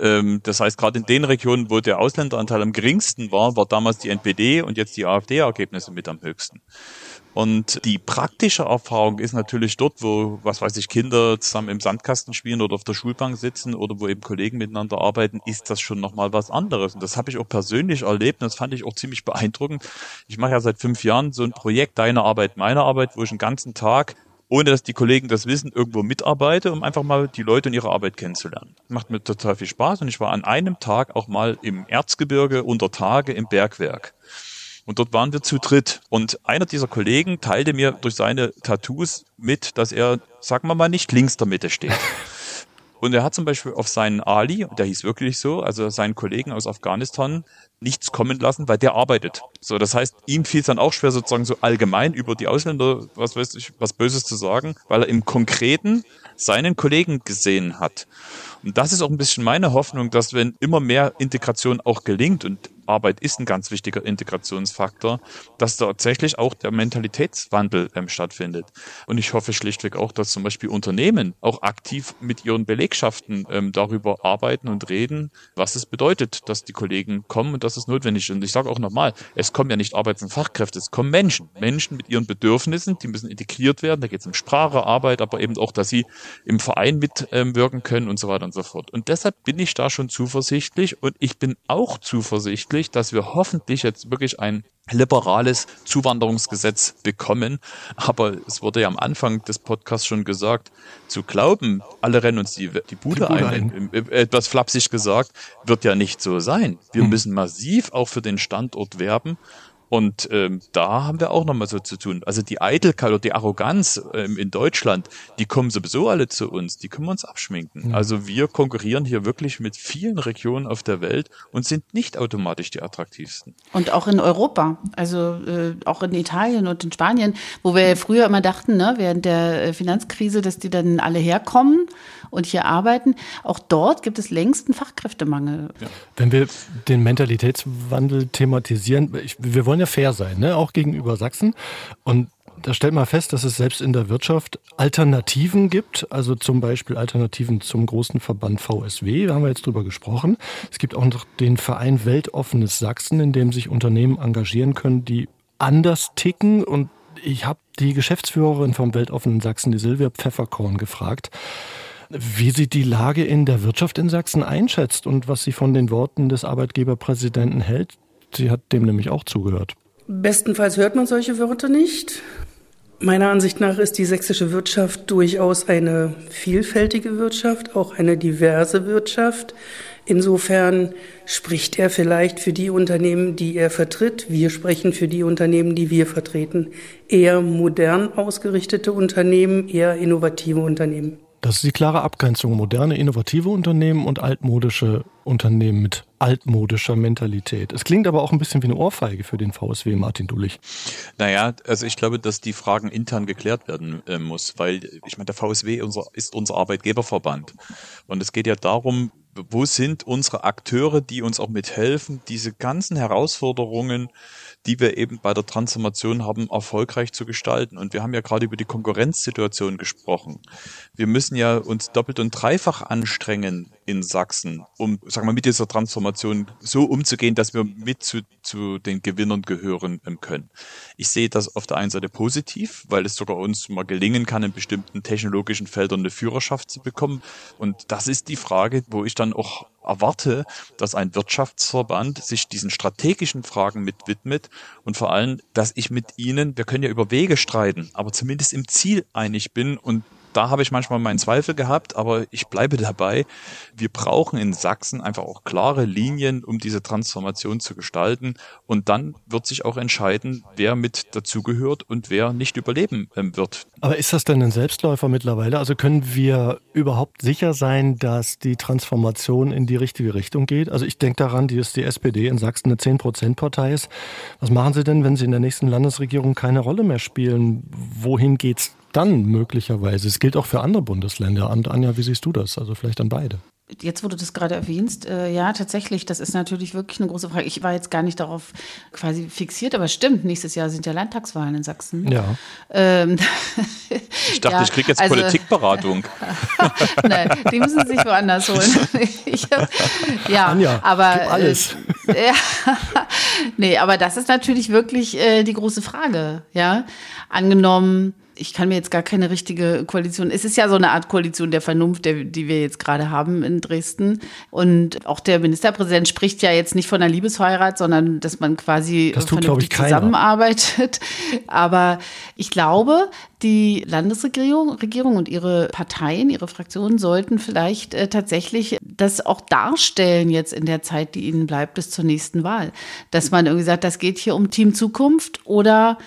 Ähm, das heißt, gerade in den Regionen, wo der Ausländeranteil am geringsten war, war damals die NPD und jetzt die AfD-Ergebnisse mit am höchsten. Und die praktische Erfahrung ist natürlich dort, wo, was weiß ich, Kinder zusammen im Sandkasten spielen oder auf der Schulbank sitzen oder wo eben Kollegen miteinander arbeiten, ist das schon nochmal was anderes. Und das habe ich auch persönlich erlebt und das fand ich auch ziemlich beeindruckend. Ich mache ja seit fünf Jahren so ein Projekt, Deine Arbeit, meine Arbeit, wo ich einen ganzen Tag ohne dass die Kollegen das wissen, irgendwo mitarbeite, um einfach mal die Leute und ihre Arbeit kennenzulernen. Macht mir total viel Spaß und ich war an einem Tag auch mal im Erzgebirge unter Tage im Bergwerk. Und dort waren wir zu dritt. Und einer dieser Kollegen teilte mir durch seine Tattoos mit, dass er, sagen wir mal, nicht links der Mitte steht. Und er hat zum Beispiel auf seinen Ali, der hieß wirklich so, also seinen Kollegen aus Afghanistan, nichts kommen lassen, weil der arbeitet. So, das heißt, ihm fiel es dann auch schwer, sozusagen so allgemein über die Ausländer, was weiß ich, was Böses zu sagen, weil er im Konkreten seinen Kollegen gesehen hat. Und das ist auch ein bisschen meine Hoffnung, dass wenn immer mehr Integration auch gelingt und Arbeit ist ein ganz wichtiger Integrationsfaktor, dass tatsächlich auch der Mentalitätswandel ähm, stattfindet. Und ich hoffe schlichtweg auch, dass zum Beispiel Unternehmen auch aktiv mit ihren Belegschaften ähm, darüber arbeiten und reden, was es bedeutet, dass die Kollegen kommen und dass es notwendig ist. Und ich sage auch nochmal, es kommen ja nicht Arbeits- und Fachkräfte, es kommen Menschen. Menschen mit ihren Bedürfnissen, die müssen integriert werden. Da geht es um Sprache, Arbeit, aber eben auch, dass sie im Verein mitwirken ähm, können und so weiter und so fort. Und deshalb bin ich da schon zuversichtlich und ich bin auch zuversichtlich, dass wir hoffentlich jetzt wirklich ein liberales Zuwanderungsgesetz bekommen. Aber es wurde ja am Anfang des Podcasts schon gesagt, zu glauben, alle rennen uns die, die Bude, die Bude ein, ein. etwas flapsig gesagt, wird ja nicht so sein. Wir hm. müssen massiv auch für den Standort werben. Und ähm, da haben wir auch nochmal so zu tun. Also die Eitelkeit oder die Arroganz ähm, in Deutschland, die kommen sowieso alle zu uns, die können wir uns abschminken. Mhm. Also wir konkurrieren hier wirklich mit vielen Regionen auf der Welt und sind nicht automatisch die attraktivsten. Und auch in Europa, also äh, auch in Italien und in Spanien, wo wir früher immer dachten, ne, während der äh, Finanzkrise, dass die dann alle herkommen und hier arbeiten. Auch dort gibt es längst einen Fachkräftemangel. Ja. Wenn wir den Mentalitätswandel thematisieren, ich, wir wollen ja fair sein, ne? auch gegenüber Sachsen. Und da stellt man fest, dass es selbst in der Wirtschaft Alternativen gibt, also zum Beispiel Alternativen zum großen Verband VSW, da haben wir jetzt drüber gesprochen. Es gibt auch noch den Verein Weltoffenes Sachsen, in dem sich Unternehmen engagieren können, die anders ticken. Und ich habe die Geschäftsführerin vom Weltoffenen Sachsen, die Silvia Pfefferkorn, gefragt, wie sie die Lage in der Wirtschaft in Sachsen einschätzt und was sie von den Worten des Arbeitgeberpräsidenten hält. Sie hat dem nämlich auch zugehört. Bestenfalls hört man solche Wörter nicht. Meiner Ansicht nach ist die sächsische Wirtschaft durchaus eine vielfältige Wirtschaft, auch eine diverse Wirtschaft. Insofern spricht er vielleicht für die Unternehmen, die er vertritt. Wir sprechen für die Unternehmen, die wir vertreten. Eher modern ausgerichtete Unternehmen, eher innovative Unternehmen. Das ist die klare Abgrenzung. Moderne, innovative Unternehmen und altmodische Unternehmen mit altmodischer Mentalität. Es klingt aber auch ein bisschen wie eine Ohrfeige für den VSW, Martin Dullich. Naja, also ich glaube, dass die Fragen intern geklärt werden äh, muss, weil ich meine, der VSW unser, ist unser Arbeitgeberverband. Und es geht ja darum, wo sind unsere Akteure, die uns auch mithelfen, diese ganzen Herausforderungen die wir eben bei der Transformation haben, erfolgreich zu gestalten. Und wir haben ja gerade über die Konkurrenzsituation gesprochen. Wir müssen ja uns doppelt und dreifach anstrengen in Sachsen, um, sagen wir, mit dieser Transformation so umzugehen, dass wir mit zu, zu den Gewinnern gehören ähm, können. Ich sehe das auf der einen Seite positiv, weil es sogar uns mal gelingen kann, in bestimmten technologischen Feldern eine Führerschaft zu bekommen. Und das ist die Frage, wo ich dann auch erwarte, dass ein Wirtschaftsverband sich diesen strategischen Fragen mit widmet und vor allem, dass ich mit ihnen, wir können ja über Wege streiten, aber zumindest im Ziel einig bin und da habe ich manchmal meinen Zweifel gehabt, aber ich bleibe dabei. Wir brauchen in Sachsen einfach auch klare Linien, um diese Transformation zu gestalten. Und dann wird sich auch entscheiden, wer mit dazugehört und wer nicht überleben ähm, wird. Aber ist das denn ein Selbstläufer mittlerweile? Also können wir überhaupt sicher sein, dass die Transformation in die richtige Richtung geht? Also ich denke daran, dass die SPD in Sachsen eine 10-Prozent-Partei ist. Was machen Sie denn, wenn Sie in der nächsten Landesregierung keine Rolle mehr spielen? Wohin geht's dann möglicherweise? Es gilt auch für andere Bundesländer. Und Anja, wie siehst du das? Also vielleicht an beide. Jetzt, wo du das gerade erwähnst, äh, ja, tatsächlich, das ist natürlich wirklich eine große Frage. Ich war jetzt gar nicht darauf quasi fixiert, aber stimmt, nächstes Jahr sind ja Landtagswahlen in Sachsen. Ja. Ähm, ich dachte, ja, ich kriege jetzt also, Politikberatung. Nein, die müssen sich woanders holen. ich, ja, Anja, aber alles. Äh, ja, nee, aber das ist natürlich wirklich äh, die große Frage, ja. Angenommen, ich kann mir jetzt gar keine richtige Koalition. Es ist ja so eine Art Koalition der Vernunft, der, die wir jetzt gerade haben in Dresden. Und auch der Ministerpräsident spricht ja jetzt nicht von einer Liebesheirat, sondern dass man quasi das tut, vernünftig zusammenarbeitet. Aber ich glaube, die Landesregierung Regierung und ihre Parteien, ihre Fraktionen sollten vielleicht äh, tatsächlich das auch darstellen jetzt in der Zeit, die ihnen bleibt bis zur nächsten Wahl. Dass man irgendwie sagt, das geht hier um Team Zukunft oder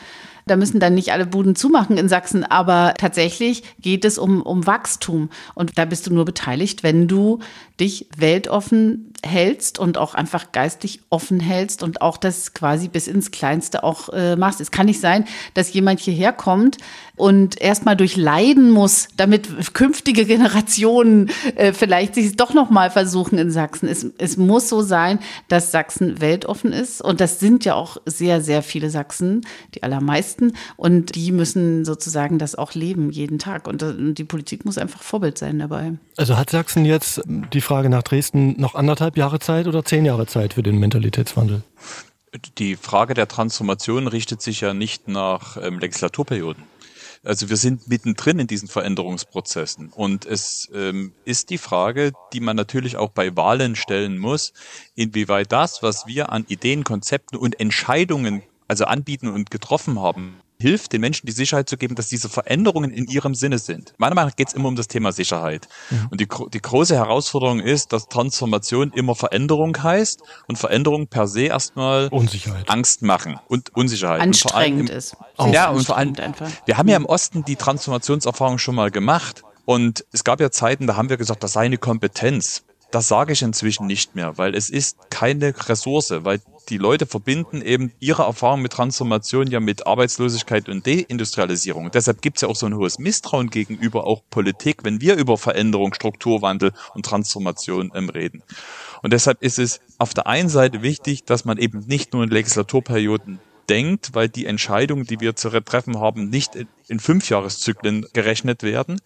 da müssen dann nicht alle Buden zumachen in Sachsen, aber tatsächlich geht es um, um Wachstum. Und da bist du nur beteiligt, wenn du dich weltoffen hältst und auch einfach geistig offen hältst und auch das quasi bis ins Kleinste auch äh, machst. Es kann nicht sein, dass jemand hierher kommt und erstmal durchleiden muss, damit künftige Generationen äh, vielleicht sich doch noch mal versuchen in Sachsen. Es, es muss so sein, dass Sachsen weltoffen ist und das sind ja auch sehr, sehr viele Sachsen, die allermeisten und die müssen sozusagen das auch leben jeden Tag und äh, die Politik muss einfach Vorbild sein dabei. Also hat Sachsen jetzt die Frage nach Dresden noch anderthalb Jahre Zeit oder zehn Jahre Zeit für den Mentalitätswandel? Die Frage der Transformation richtet sich ja nicht nach ähm, Legislaturperioden. Also wir sind mittendrin in diesen Veränderungsprozessen. Und es ähm, ist die Frage, die man natürlich auch bei Wahlen stellen muss, inwieweit das, was wir an Ideen, Konzepten und Entscheidungen also anbieten und getroffen haben, hilft, den Menschen die Sicherheit zu geben, dass diese Veränderungen in ihrem Sinne sind. Meiner Meinung nach geht es immer um das Thema Sicherheit. Mhm. Und die, die große Herausforderung ist, dass Transformation immer Veränderung heißt und Veränderung per se erstmal Unsicherheit. Angst machen und Unsicherheit. Anstrengend und ist. Ja, und vor allem, wir haben ja im Osten die Transformationserfahrung schon mal gemacht. Und es gab ja Zeiten, da haben wir gesagt, das sei eine Kompetenz. Das sage ich inzwischen nicht mehr, weil es ist keine Ressource, weil die Leute verbinden eben ihre Erfahrung mit Transformation ja mit Arbeitslosigkeit und Deindustrialisierung. Deshalb gibt es ja auch so ein hohes Misstrauen gegenüber auch Politik, wenn wir über Veränderung, Strukturwandel und Transformation ähm, reden. Und deshalb ist es auf der einen Seite wichtig, dass man eben nicht nur in Legislaturperioden denkt, weil die Entscheidungen, die wir zu treffen haben, nicht in Fünfjahreszyklen gerechnet werden.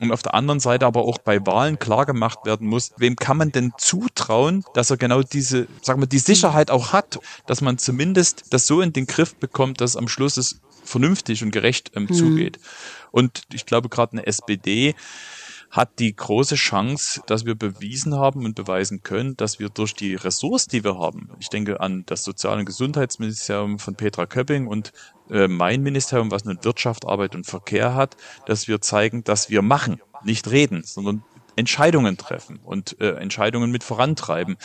Und auf der anderen Seite aber auch bei Wahlen klar gemacht werden muss, wem kann man denn zutrauen, dass er genau diese, sagen wir, die Sicherheit auch hat, dass man zumindest das so in den Griff bekommt, dass am Schluss es vernünftig und gerecht ähm, mhm. zugeht. Und ich glaube gerade eine SPD, hat die große Chance, dass wir bewiesen haben und beweisen können, dass wir durch die Ressource, die wir haben, ich denke an das Sozial- und Gesundheitsministerium von Petra Köpping und äh, mein Ministerium, was nun Wirtschaft, Arbeit und Verkehr hat, dass wir zeigen, dass wir machen, nicht reden, sondern Entscheidungen treffen und äh, Entscheidungen mit vorantreiben.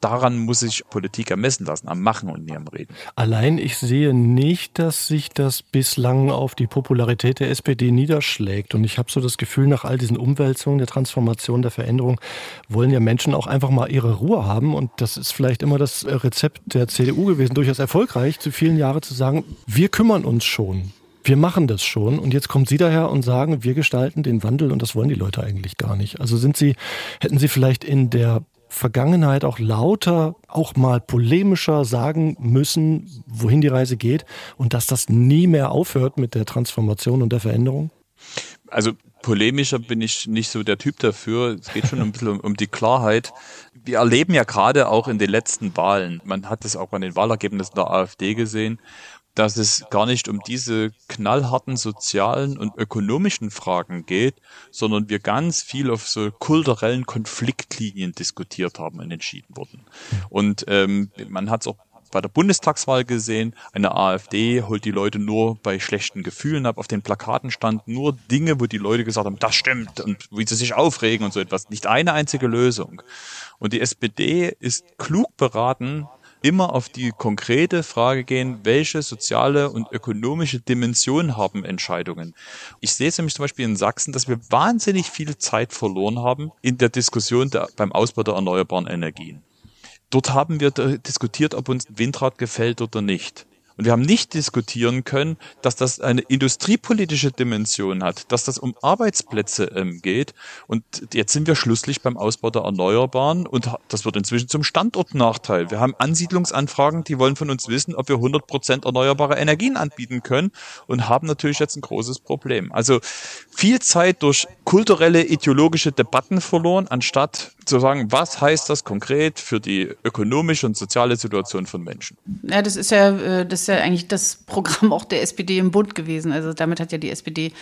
Daran muss sich Politik ermessen lassen, am Machen und nicht am Reden. Allein ich sehe nicht, dass sich das bislang auf die Popularität der SPD niederschlägt. Und ich habe so das Gefühl, nach all diesen Umwälzungen, der Transformation, der Veränderung, wollen ja Menschen auch einfach mal ihre Ruhe haben. Und das ist vielleicht immer das Rezept der CDU gewesen, durchaus erfolgreich, zu vielen Jahren zu sagen, wir kümmern uns schon. Wir machen das schon und jetzt kommen Sie daher und sagen, wir gestalten den Wandel und das wollen die Leute eigentlich gar nicht. Also sind Sie, hätten Sie vielleicht in der Vergangenheit auch lauter, auch mal polemischer sagen müssen, wohin die Reise geht und dass das nie mehr aufhört mit der Transformation und der Veränderung? Also polemischer bin ich nicht so der Typ dafür. Es geht schon ein bisschen um, um die Klarheit. Wir erleben ja gerade auch in den letzten Wahlen, man hat es auch an den Wahlergebnissen der AfD gesehen, dass es gar nicht um diese knallharten sozialen und ökonomischen Fragen geht, sondern wir ganz viel auf so kulturellen Konfliktlinien diskutiert haben und entschieden wurden. Und ähm, man hat es auch bei der Bundestagswahl gesehen, eine AfD holt die Leute nur bei schlechten Gefühlen ab. Auf den Plakaten stand nur Dinge, wo die Leute gesagt haben, das stimmt und wie sie sich aufregen und so etwas. Nicht eine einzige Lösung. Und die SPD ist klug beraten, immer auf die konkrete Frage gehen, welche soziale und ökonomische Dimension haben Entscheidungen. Ich sehe es nämlich zum Beispiel in Sachsen, dass wir wahnsinnig viel Zeit verloren haben in der Diskussion der, beim Ausbau der erneuerbaren Energien. Dort haben wir diskutiert, ob uns Windrad gefällt oder nicht. Und wir haben nicht diskutieren können, dass das eine industriepolitische Dimension hat, dass das um Arbeitsplätze ähm, geht. Und jetzt sind wir schlusslich beim Ausbau der Erneuerbaren und das wird inzwischen zum Standortnachteil. Wir haben Ansiedlungsanfragen, die wollen von uns wissen, ob wir 100 Prozent erneuerbare Energien anbieten können und haben natürlich jetzt ein großes Problem. Also viel Zeit durch kulturelle, ideologische Debatten verloren, anstatt zu sagen, was heißt das konkret für die ökonomische und soziale Situation von Menschen? Ja, das ist ja, äh, das ist ja eigentlich das Programm auch der SPD im Bund gewesen. Also damit hat ja die SPD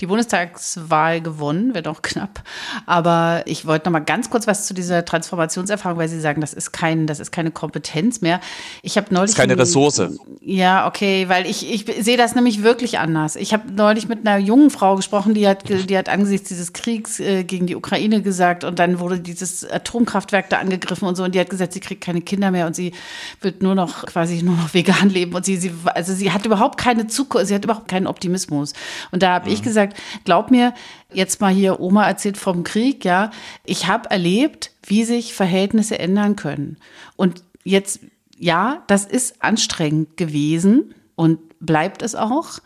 die Bundestagswahl gewonnen, wird auch knapp. Aber ich wollte noch mal ganz kurz was zu dieser Transformationserfahrung, weil Sie sagen, das ist kein, das ist keine Kompetenz mehr. Ich habe neulich. Das ist keine Ressource. Ja, okay, weil ich, ich sehe das nämlich wirklich anders. Ich habe neulich mit einer jungen Frau gesprochen, die hat, die hat angesichts dieses Kriegs äh, gegen die Ukraine gesagt und dann wurde dieses Atomkraftwerk da angegriffen und so. Und die hat gesagt, sie kriegt keine Kinder mehr und sie wird nur noch quasi nur noch vegan leben. Und sie, sie also sie hat überhaupt keine Zukunft, sie hat überhaupt keinen Optimismus. Und da habe mhm. ich gesagt, glaub mir, jetzt mal hier, Oma erzählt vom Krieg, ja, ich habe erlebt, wie sich Verhältnisse ändern können. Und jetzt, ja, das ist anstrengend gewesen und bleibt es auch.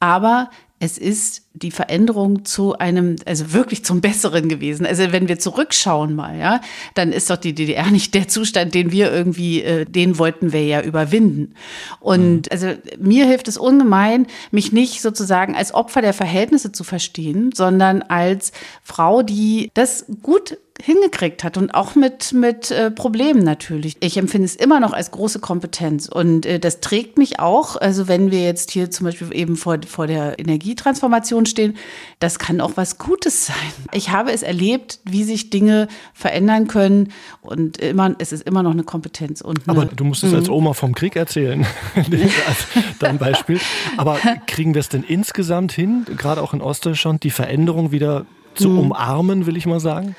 Aber es ist die Veränderung zu einem, also wirklich zum Besseren gewesen. Also wenn wir zurückschauen mal, ja, dann ist doch die DDR nicht der Zustand, den wir irgendwie, äh, den wollten wir ja überwinden. Und mhm. also mir hilft es ungemein, mich nicht sozusagen als Opfer der Verhältnisse zu verstehen, sondern als Frau, die das gut hingekriegt hat und auch mit, mit äh, Problemen natürlich. Ich empfinde es immer noch als große Kompetenz und äh, das trägt mich auch, also wenn wir jetzt hier zum Beispiel eben vor, vor der Energietransformation stehen, das kann auch was Gutes sein. Ich habe es erlebt, wie sich Dinge verändern können und immer, es ist immer noch eine Kompetenz. Und eine, Aber du musst es als mhm. Oma vom Krieg erzählen, als dein Beispiel. Aber kriegen wir es denn insgesamt hin, gerade auch in Ostdeutschland, die Veränderung wieder zu mhm. umarmen, will ich mal sagen?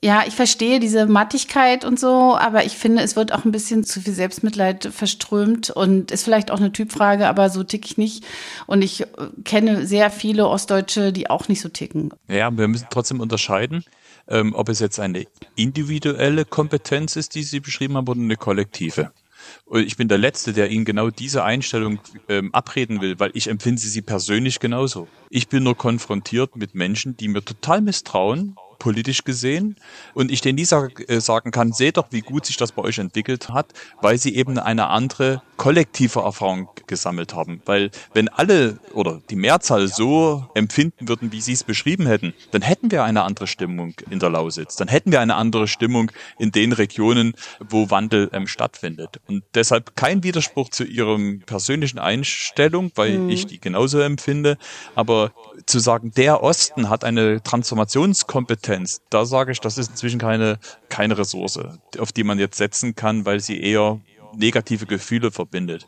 Ja, ich verstehe diese Mattigkeit und so, aber ich finde, es wird auch ein bisschen zu viel Selbstmitleid verströmt und ist vielleicht auch eine Typfrage, aber so tick ich nicht. Und ich äh, kenne sehr viele Ostdeutsche, die auch nicht so ticken. Ja, wir müssen trotzdem unterscheiden, ähm, ob es jetzt eine individuelle Kompetenz ist, die Sie beschrieben haben, oder eine kollektive. Und ich bin der Letzte, der Ihnen genau diese Einstellung ähm, abreden will, weil ich empfinde sie persönlich genauso. Ich bin nur konfrontiert mit Menschen, die mir total misstrauen, politisch gesehen. Und ich denen nie äh, sagen kann, seht doch, wie gut sich das bei euch entwickelt hat, weil sie eben eine andere kollektive Erfahrung gesammelt haben. Weil wenn alle oder die Mehrzahl so empfinden würden, wie sie es beschrieben hätten, dann hätten wir eine andere Stimmung in der Lausitz. Dann hätten wir eine andere Stimmung in den Regionen, wo Wandel ähm, stattfindet. Und deshalb kein Widerspruch zu ihrem persönlichen Einstellung, weil mhm. ich die genauso empfinde. Aber zu sagen, der Osten hat eine Transformationskompetenz, da sage ich, das ist inzwischen keine, keine Ressource, auf die man jetzt setzen kann, weil sie eher negative Gefühle verbindet.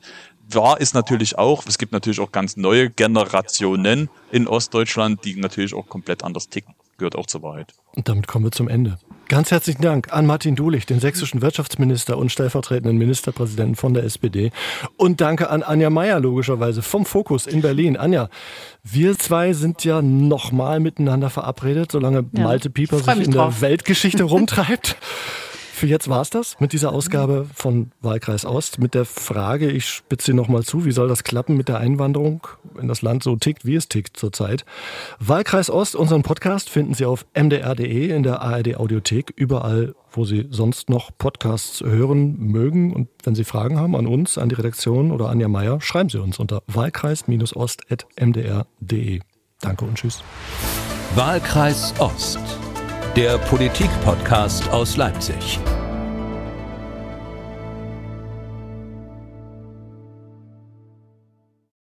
Wahr ist natürlich auch, es gibt natürlich auch ganz neue Generationen in Ostdeutschland, die natürlich auch komplett anders ticken. gehört auch zur Wahrheit. Und damit kommen wir zum Ende. Ganz herzlichen Dank an Martin Dulich, den sächsischen Wirtschaftsminister und stellvertretenden Ministerpräsidenten von der SPD. Und danke an Anja Meier, logischerweise, vom Fokus in Berlin. Anja, wir zwei sind ja nochmal miteinander verabredet, solange ja, Malte Pieper sich in drauf. der Weltgeschichte rumtreibt. Für jetzt war es das mit dieser Ausgabe von Wahlkreis Ost. Mit der Frage, ich spitze nochmal zu, wie soll das klappen mit der Einwanderung, wenn das Land so tickt, wie es tickt zurzeit? Wahlkreis Ost, unseren Podcast finden Sie auf mdr.de, in der ARD Audiothek, überall, wo Sie sonst noch Podcasts hören mögen. Und wenn Sie Fragen haben an uns, an die Redaktion oder Anja Meier, schreiben Sie uns unter wahlkreis-ost.mdr.de. Danke und tschüss. Wahlkreis Ost der Politik-Podcast aus Leipzig.